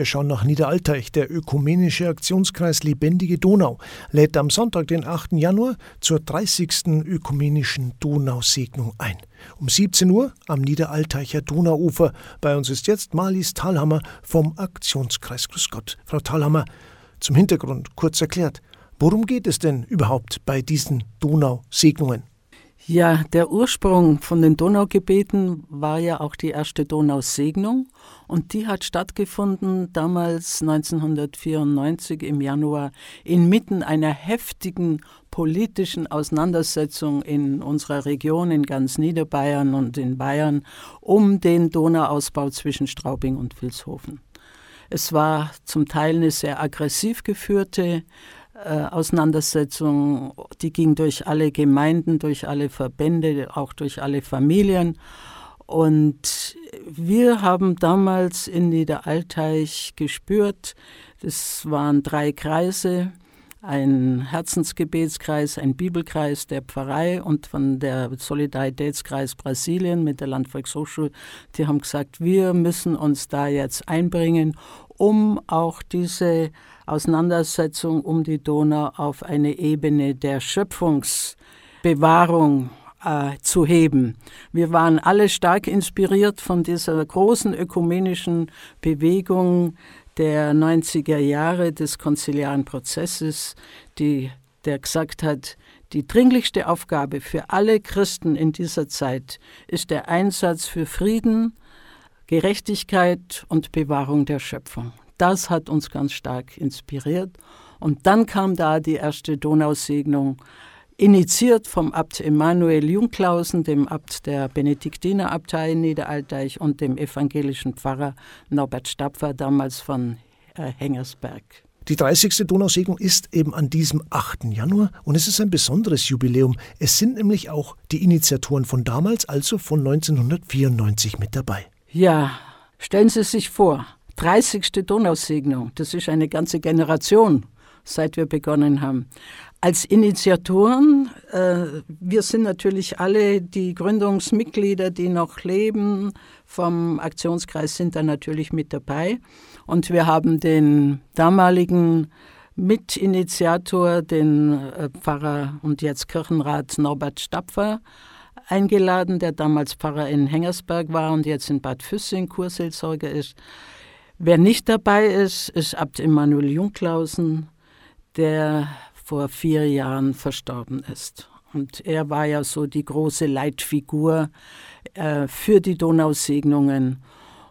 Wir schauen nach Niederalteich. Der ökumenische Aktionskreis Lebendige Donau lädt am Sonntag, den 8. Januar, zur 30. ökumenischen Donausegnung ein. Um 17 Uhr am Niederalteicher Donauufer. Bei uns ist jetzt Marlies Thalhammer vom Aktionskreis Grüß Gott. Frau Thalhammer, zum Hintergrund kurz erklärt. Worum geht es denn überhaupt bei diesen Donausegnungen? Ja, der Ursprung von den Donaugebeten war ja auch die erste Donausegnung und die hat stattgefunden damals 1994 im Januar inmitten einer heftigen politischen Auseinandersetzung in unserer Region, in ganz Niederbayern und in Bayern, um den Donauausbau zwischen Straubing und Vilshofen. Es war zum Teil eine sehr aggressiv geführte äh, Auseinandersetzung, die ging durch alle Gemeinden, durch alle Verbände, auch durch alle Familien. Und wir haben damals in Niederalteich gespürt, das waren drei Kreise, ein Herzensgebetskreis, ein Bibelkreis der Pfarrei und von der Solidaritätskreis Brasilien mit der Landvolkshochschule. Die haben gesagt, wir müssen uns da jetzt einbringen, um auch diese Auseinandersetzung um die Donau auf eine Ebene der Schöpfungsbewahrung äh, zu heben. Wir waren alle stark inspiriert von dieser großen ökumenischen Bewegung der 90er Jahre des konziliaren Prozesses, die, der gesagt hat, die dringlichste Aufgabe für alle Christen in dieser Zeit ist der Einsatz für Frieden, Gerechtigkeit und Bewahrung der Schöpfung. Das hat uns ganz stark inspiriert. Und dann kam da die erste Donausegnung, initiiert vom Abt Emanuel Jungklausen, dem Abt der Benediktinerabtei in Niederalteich und dem evangelischen Pfarrer Norbert Stapfer, damals von äh, Hengersberg. Die 30. Donausegnung ist eben an diesem 8. Januar und es ist ein besonderes Jubiläum. Es sind nämlich auch die Initiatoren von damals, also von 1994 mit dabei. Ja, stellen Sie sich vor, 30. Donausegnung. Das ist eine ganze Generation, seit wir begonnen haben. Als Initiatoren, äh, wir sind natürlich alle die Gründungsmitglieder, die noch leben, vom Aktionskreis sind da natürlich mit dabei. Und wir haben den damaligen Mitinitiator, den äh, Pfarrer und jetzt Kirchenrat Norbert Stapfer, eingeladen, der damals Pfarrer in Hengersberg war und jetzt in Bad Füssing Kurseelsorger ist. Wer nicht dabei ist, ist Abt Emanuel Jungklausen, der vor vier Jahren verstorben ist. Und er war ja so die große Leitfigur äh, für die Donausegnungen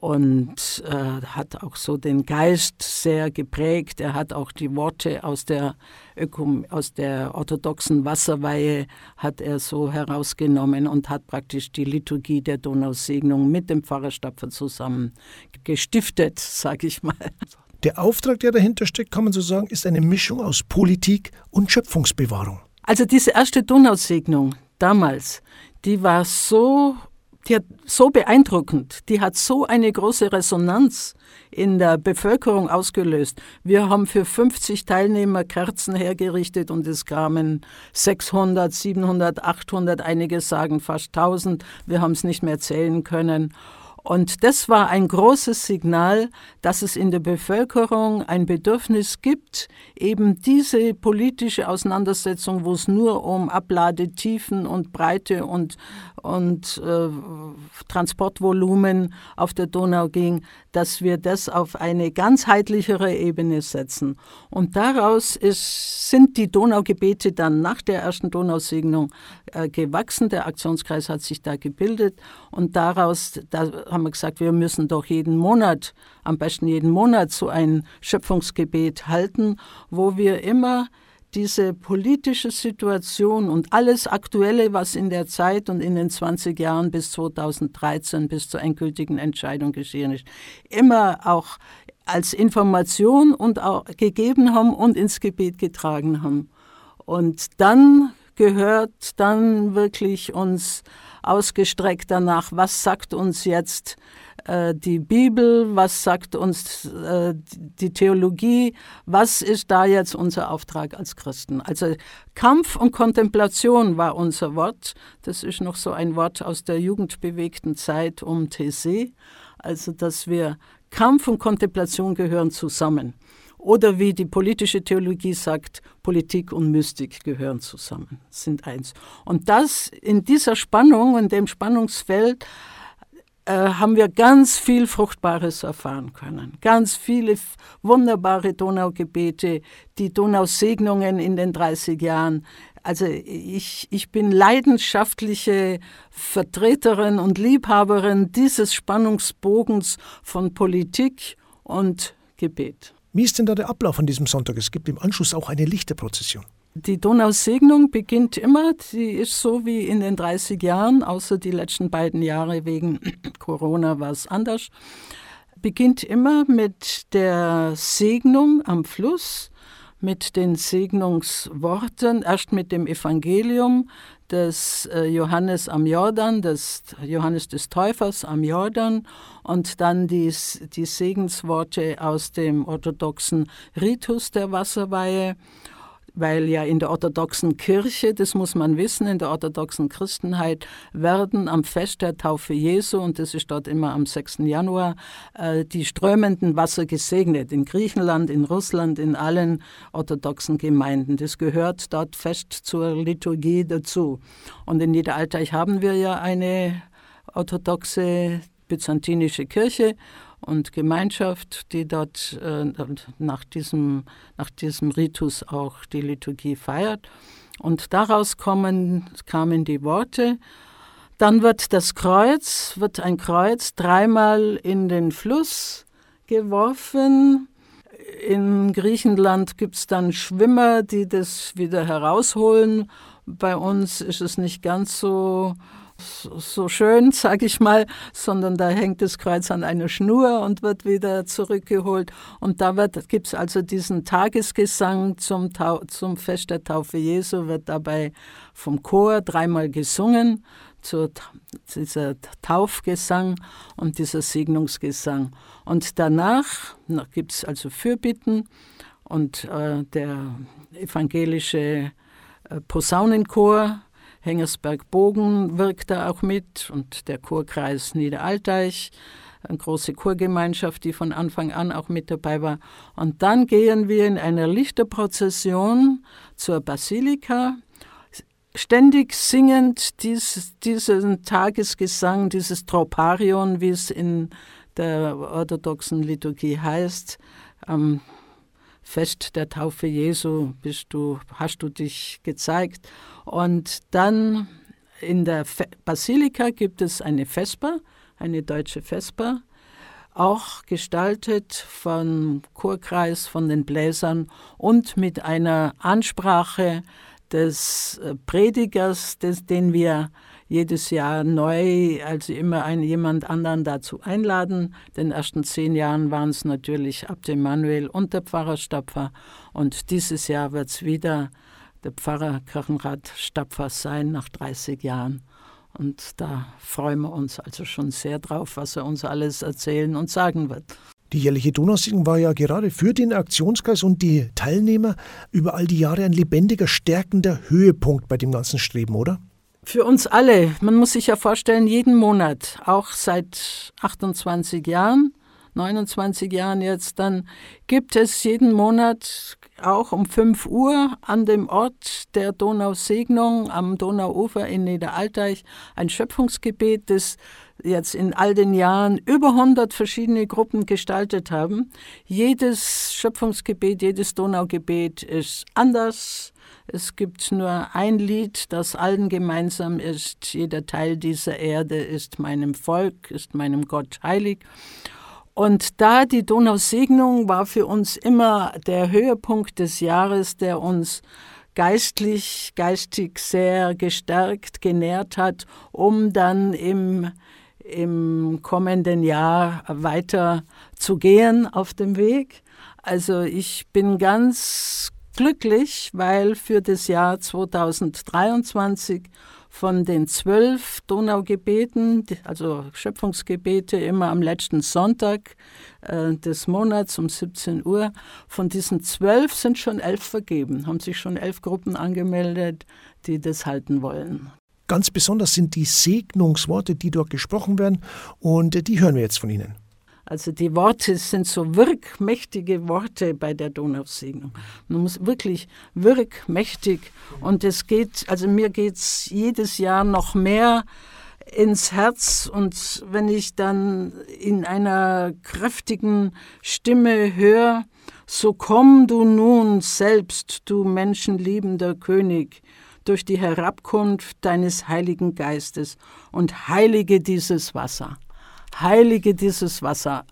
und äh, hat auch so den Geist sehr geprägt. Er hat auch die Worte aus der, Ökom aus der orthodoxen Wasserweihe hat er so herausgenommen und hat praktisch die Liturgie der Donausegnung mit dem Pfarrer Stapfer zusammen gestiftet, sage ich mal. Der Auftrag, der dahinter steckt, kann man so sagen, ist eine Mischung aus Politik und Schöpfungsbewahrung. Also diese erste Donausegnung damals, die war so die hat so beeindruckend, die hat so eine große Resonanz in der Bevölkerung ausgelöst. Wir haben für 50 Teilnehmer Kerzen hergerichtet und es kamen 600, 700, 800, einige sagen fast 1000. Wir haben es nicht mehr zählen können. Und das war ein großes Signal, dass es in der Bevölkerung ein Bedürfnis gibt, eben diese politische Auseinandersetzung, wo es nur um Abladetiefen und Breite und, und äh, Transportvolumen auf der Donau ging, dass wir das auf eine ganzheitlichere Ebene setzen. Und daraus ist, sind die Donaugebete dann nach der ersten Donausegnung äh, gewachsen. Der Aktionskreis hat sich da gebildet und daraus da haben wir gesagt, wir müssen doch jeden Monat, am besten jeden Monat so ein Schöpfungsgebet halten, wo wir immer diese politische Situation und alles Aktuelle, was in der Zeit und in den 20 Jahren bis 2013, bis zur endgültigen Entscheidung geschehen ist, immer auch als Information und auch gegeben haben und ins Gebet getragen haben. Und dann gehört dann wirklich uns ausgestreckt danach, was sagt uns jetzt äh, die Bibel, was sagt uns äh, die Theologie, was ist da jetzt unser Auftrag als Christen. Also Kampf und Kontemplation war unser Wort. Das ist noch so ein Wort aus der jugendbewegten Zeit um TC. Also, dass wir Kampf und Kontemplation gehören zusammen. Oder wie die politische Theologie sagt, Politik und Mystik gehören zusammen, sind eins. Und das in dieser Spannung, in dem Spannungsfeld, äh, haben wir ganz viel Fruchtbares erfahren können. Ganz viele wunderbare Donaugebete, die Donausegnungen in den 30 Jahren. Also ich, ich bin leidenschaftliche Vertreterin und Liebhaberin dieses Spannungsbogens von Politik und Gebet. Wie ist denn da der Ablauf an diesem Sonntag? Es gibt im Anschluss auch eine Lichterprozession. Die Donausegnung beginnt immer, sie ist so wie in den 30 Jahren, außer die letzten beiden Jahre wegen Corona war es anders, beginnt immer mit der Segnung am Fluss, mit den Segnungsworten, erst mit dem Evangelium des äh, Johannes am Jordan, des Johannes des Täufers am Jordan und dann die, die Segensworte aus dem orthodoxen Ritus der Wasserweihe weil ja in der orthodoxen Kirche, das muss man wissen, in der orthodoxen Christenheit werden am Fest der Taufe Jesu, und das ist dort immer am 6. Januar, äh, die strömenden Wasser gesegnet. In Griechenland, in Russland, in allen orthodoxen Gemeinden. Das gehört dort fest zur Liturgie dazu. Und in Niederalteich haben wir ja eine orthodoxe byzantinische Kirche und Gemeinschaft, die dort äh, nach, diesem, nach diesem Ritus auch die Liturgie feiert. Und daraus kommen, kamen die Worte. Dann wird das Kreuz, wird ein Kreuz dreimal in den Fluss geworfen. In Griechenland gibt es dann Schwimmer, die das wieder herausholen. Bei uns ist es nicht ganz so so schön, sage ich mal, sondern da hängt das Kreuz an einer Schnur und wird wieder zurückgeholt. Und da gibt es also diesen Tagesgesang zum, Tau zum Fest der Taufe Jesu, wird dabei vom Chor dreimal gesungen, zur, dieser Taufgesang und dieser Segnungsgesang. Und danach gibt es also Fürbitten und äh, der evangelische äh, Posaunenchor Hengersberg-Bogen wirkt da auch mit und der Chorkreis Niederalteich, eine große Chorgemeinschaft, die von Anfang an auch mit dabei war. Und dann gehen wir in einer Lichterprozession zur Basilika, ständig singend dies, diesen Tagesgesang, dieses Troparion, wie es in der orthodoxen Liturgie heißt. Am Fest der Taufe Jesu bist du, hast du dich gezeigt. Und dann in der Basilika gibt es eine Vesper, eine deutsche Vesper, auch gestaltet vom Chorkreis, von den Bläsern und mit einer Ansprache des äh, Predigers, des, den wir jedes Jahr neu, also immer einen, jemand anderen dazu einladen. Den ersten zehn Jahren waren es natürlich Abt Emanuel und der Pfarrer Stapfer. Und dieses Jahr wird es wieder der Pfarrer Kirchenrat Stapfer sein nach 30 Jahren. Und da freuen wir uns also schon sehr drauf, was er uns alles erzählen und sagen wird. Die jährliche Donausitzung war ja gerade für den Aktionskreis und die Teilnehmer über all die Jahre ein lebendiger, stärkender Höhepunkt bei dem ganzen Streben, oder? Für uns alle. Man muss sich ja vorstellen, jeden Monat, auch seit 28 Jahren, 29 Jahren jetzt, dann gibt es jeden Monat auch um 5 Uhr an dem Ort der Donausegnung am Donauufer in Niederalteich ein Schöpfungsgebet, das jetzt in all den Jahren über 100 verschiedene Gruppen gestaltet haben. Jedes Schöpfungsgebet, jedes Donaugebet ist anders. Es gibt nur ein Lied, das allen gemeinsam ist. Jeder Teil dieser Erde ist meinem Volk, ist meinem Gott heilig. Und da die Donausegnung war für uns immer der Höhepunkt des Jahres, der uns geistlich, geistig sehr gestärkt, genährt hat, um dann im, im kommenden Jahr weiter zu gehen auf dem Weg. Also ich bin ganz glücklich, weil für das Jahr 2023 von den zwölf Donaugebeten, also Schöpfungsgebete, immer am letzten Sonntag äh, des Monats um 17 Uhr. Von diesen zwölf sind schon elf vergeben, haben sich schon elf Gruppen angemeldet, die das halten wollen. Ganz besonders sind die Segnungsworte, die dort gesprochen werden, und die hören wir jetzt von Ihnen. Also die Worte sind so wirkmächtige Worte bei der Donausegnung. Man muss wirklich wirkmächtig und es geht, also mir geht es jedes Jahr noch mehr ins Herz und wenn ich dann in einer kräftigen Stimme höre, so komm du nun selbst, du menschenliebender König, durch die Herabkunft deines Heiligen Geistes und heilige dieses Wasser. Heilige dieses Wasser.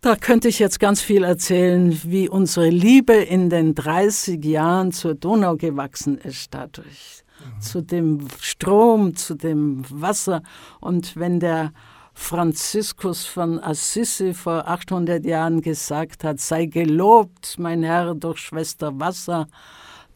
Da könnte ich jetzt ganz viel erzählen, wie unsere Liebe in den 30 Jahren zur Donau gewachsen ist dadurch. Mhm. Zu dem Strom, zu dem Wasser. Und wenn der Franziskus von Assisi vor 800 Jahren gesagt hat, sei gelobt, mein Herr, durch Schwester Wasser,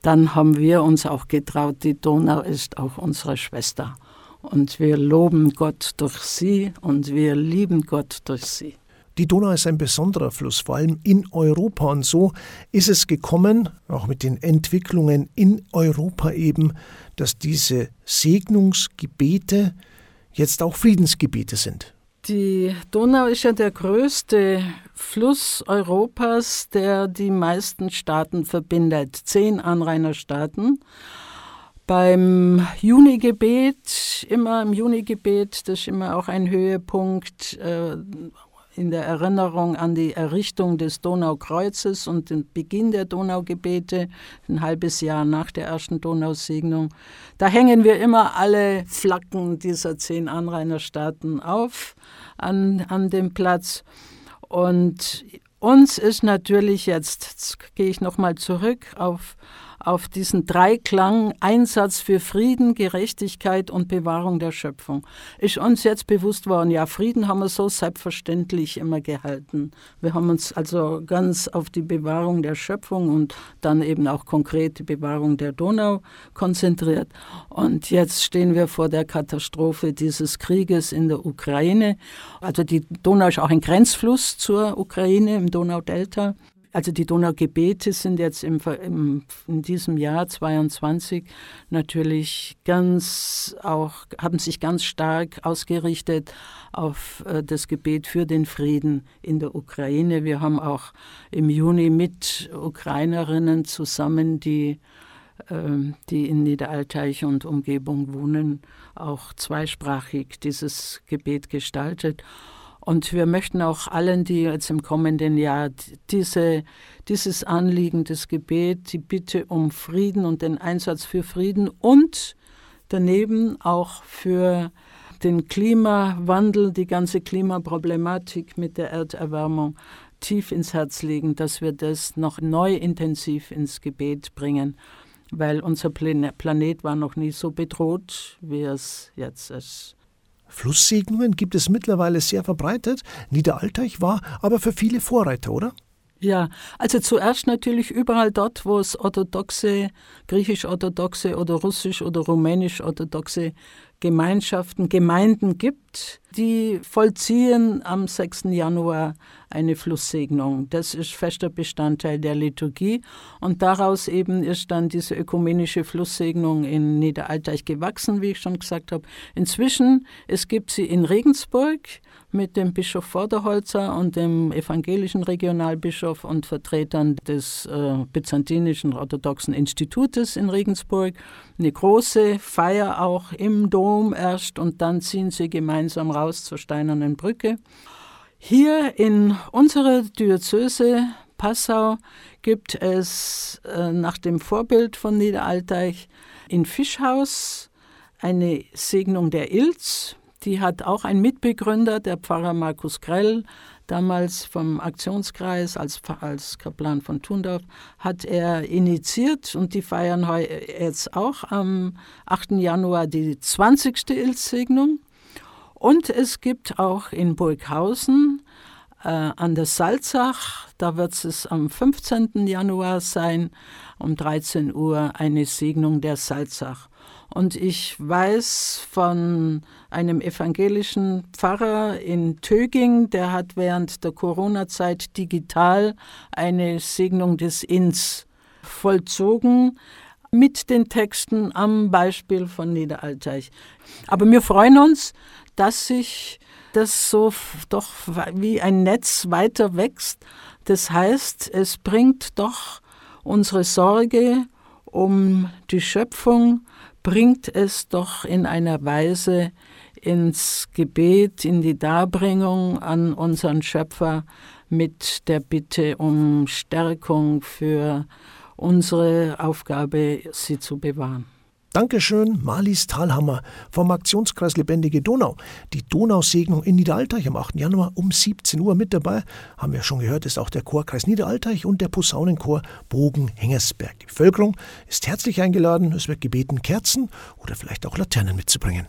dann haben wir uns auch getraut, die Donau ist auch unsere Schwester. Und wir loben Gott durch sie und wir lieben Gott durch sie. Die Donau ist ein besonderer Fluss, vor allem in Europa. Und so ist es gekommen, auch mit den Entwicklungen in Europa eben, dass diese Segnungsgebete jetzt auch Friedensgebete sind. Die Donau ist ja der größte Fluss Europas, der die meisten Staaten verbindet. Zehn Anrainerstaaten. Beim Junigebet, immer im Junigebet, das ist immer auch ein Höhepunkt äh, in der Erinnerung an die Errichtung des Donaukreuzes und den Beginn der Donaugebete, ein halbes Jahr nach der ersten Donausegnung. Da hängen wir immer alle Flaggen dieser zehn Anrainerstaaten auf an, an dem Platz. Und uns ist natürlich jetzt, jetzt gehe ich nochmal zurück auf auf diesen Dreiklang Einsatz für Frieden, Gerechtigkeit und Bewahrung der Schöpfung. Ist uns jetzt bewusst worden, ja, Frieden haben wir so selbstverständlich immer gehalten. Wir haben uns also ganz auf die Bewahrung der Schöpfung und dann eben auch konkret die Bewahrung der Donau konzentriert. Und jetzt stehen wir vor der Katastrophe dieses Krieges in der Ukraine. Also die Donau ist auch ein Grenzfluss zur Ukraine im Donaudelta. Also die Donaugebete sind jetzt im, im, in diesem Jahr 22 natürlich ganz auch, haben sich ganz stark ausgerichtet auf äh, das Gebet für den Frieden in der Ukraine. Wir haben auch im Juni mit Ukrainerinnen zusammen, die, äh, die in Niederalteich und Umgebung wohnen, auch zweisprachig dieses Gebet gestaltet. Und wir möchten auch allen, die jetzt im kommenden Jahr diese, dieses Anliegen, das Gebet, die Bitte um Frieden und den Einsatz für Frieden und daneben auch für den Klimawandel, die ganze Klimaproblematik mit der Erderwärmung tief ins Herz legen, dass wir das noch neu intensiv ins Gebet bringen, weil unser Planet war noch nie so bedroht, wie es jetzt ist. Flusssegnungen gibt es mittlerweile sehr verbreitet. Niederalteich war aber für viele Vorreiter, oder? Ja, also zuerst natürlich überall dort, wo es orthodoxe, griechisch-orthodoxe oder russisch- oder rumänisch-orthodoxe Gemeinschaften, Gemeinden gibt, die vollziehen am 6. Januar eine Flusssegnung. Das ist fester Bestandteil der Liturgie und daraus eben ist dann diese ökumenische Flusssegnung in Niederalteich gewachsen, wie ich schon gesagt habe. Inzwischen, es gibt sie in Regensburg, mit dem Bischof Vorderholzer und dem evangelischen Regionalbischof und Vertretern des äh, Byzantinischen Orthodoxen Institutes in Regensburg. Eine große Feier auch im Dom erst und dann ziehen sie gemeinsam raus zur Steinernen Brücke. Hier in unserer Diözese Passau gibt es äh, nach dem Vorbild von Niederalteich in Fischhaus eine Segnung der Ilz die hat auch ein Mitbegründer, der Pfarrer Markus Grell, damals vom Aktionskreis als, als Kaplan von Thundorf, hat er initiiert und die feiern jetzt auch am 8. Januar die 20. Ilsegnung. Und es gibt auch in Burghausen äh, an der Salzach, da wird es am 15. Januar sein, um 13 Uhr eine Segnung der Salzach. Und ich weiß von einem evangelischen Pfarrer in Töging, der hat während der Corona-Zeit digital eine Segnung des Inns vollzogen. mit den Texten am Beispiel von Niederalteich. Aber wir freuen uns, dass sich das so doch wie ein Netz weiter wächst. Das heißt, es bringt doch unsere Sorge um die Schöpfung, bringt es doch in einer Weise ins Gebet, in die Darbringung an unseren Schöpfer mit der Bitte um Stärkung für unsere Aufgabe, sie zu bewahren. Dankeschön, Marlies Thalhammer vom Aktionskreis Lebendige Donau. Die Donausegnung in Niederalteich am 8. Januar um 17 Uhr mit dabei. Haben wir schon gehört, ist auch der Chorkreis Niederalteich und der Posaunenchor Bogen-Hengersberg. Die Bevölkerung ist herzlich eingeladen. Es wird gebeten, Kerzen oder vielleicht auch Laternen mitzubringen.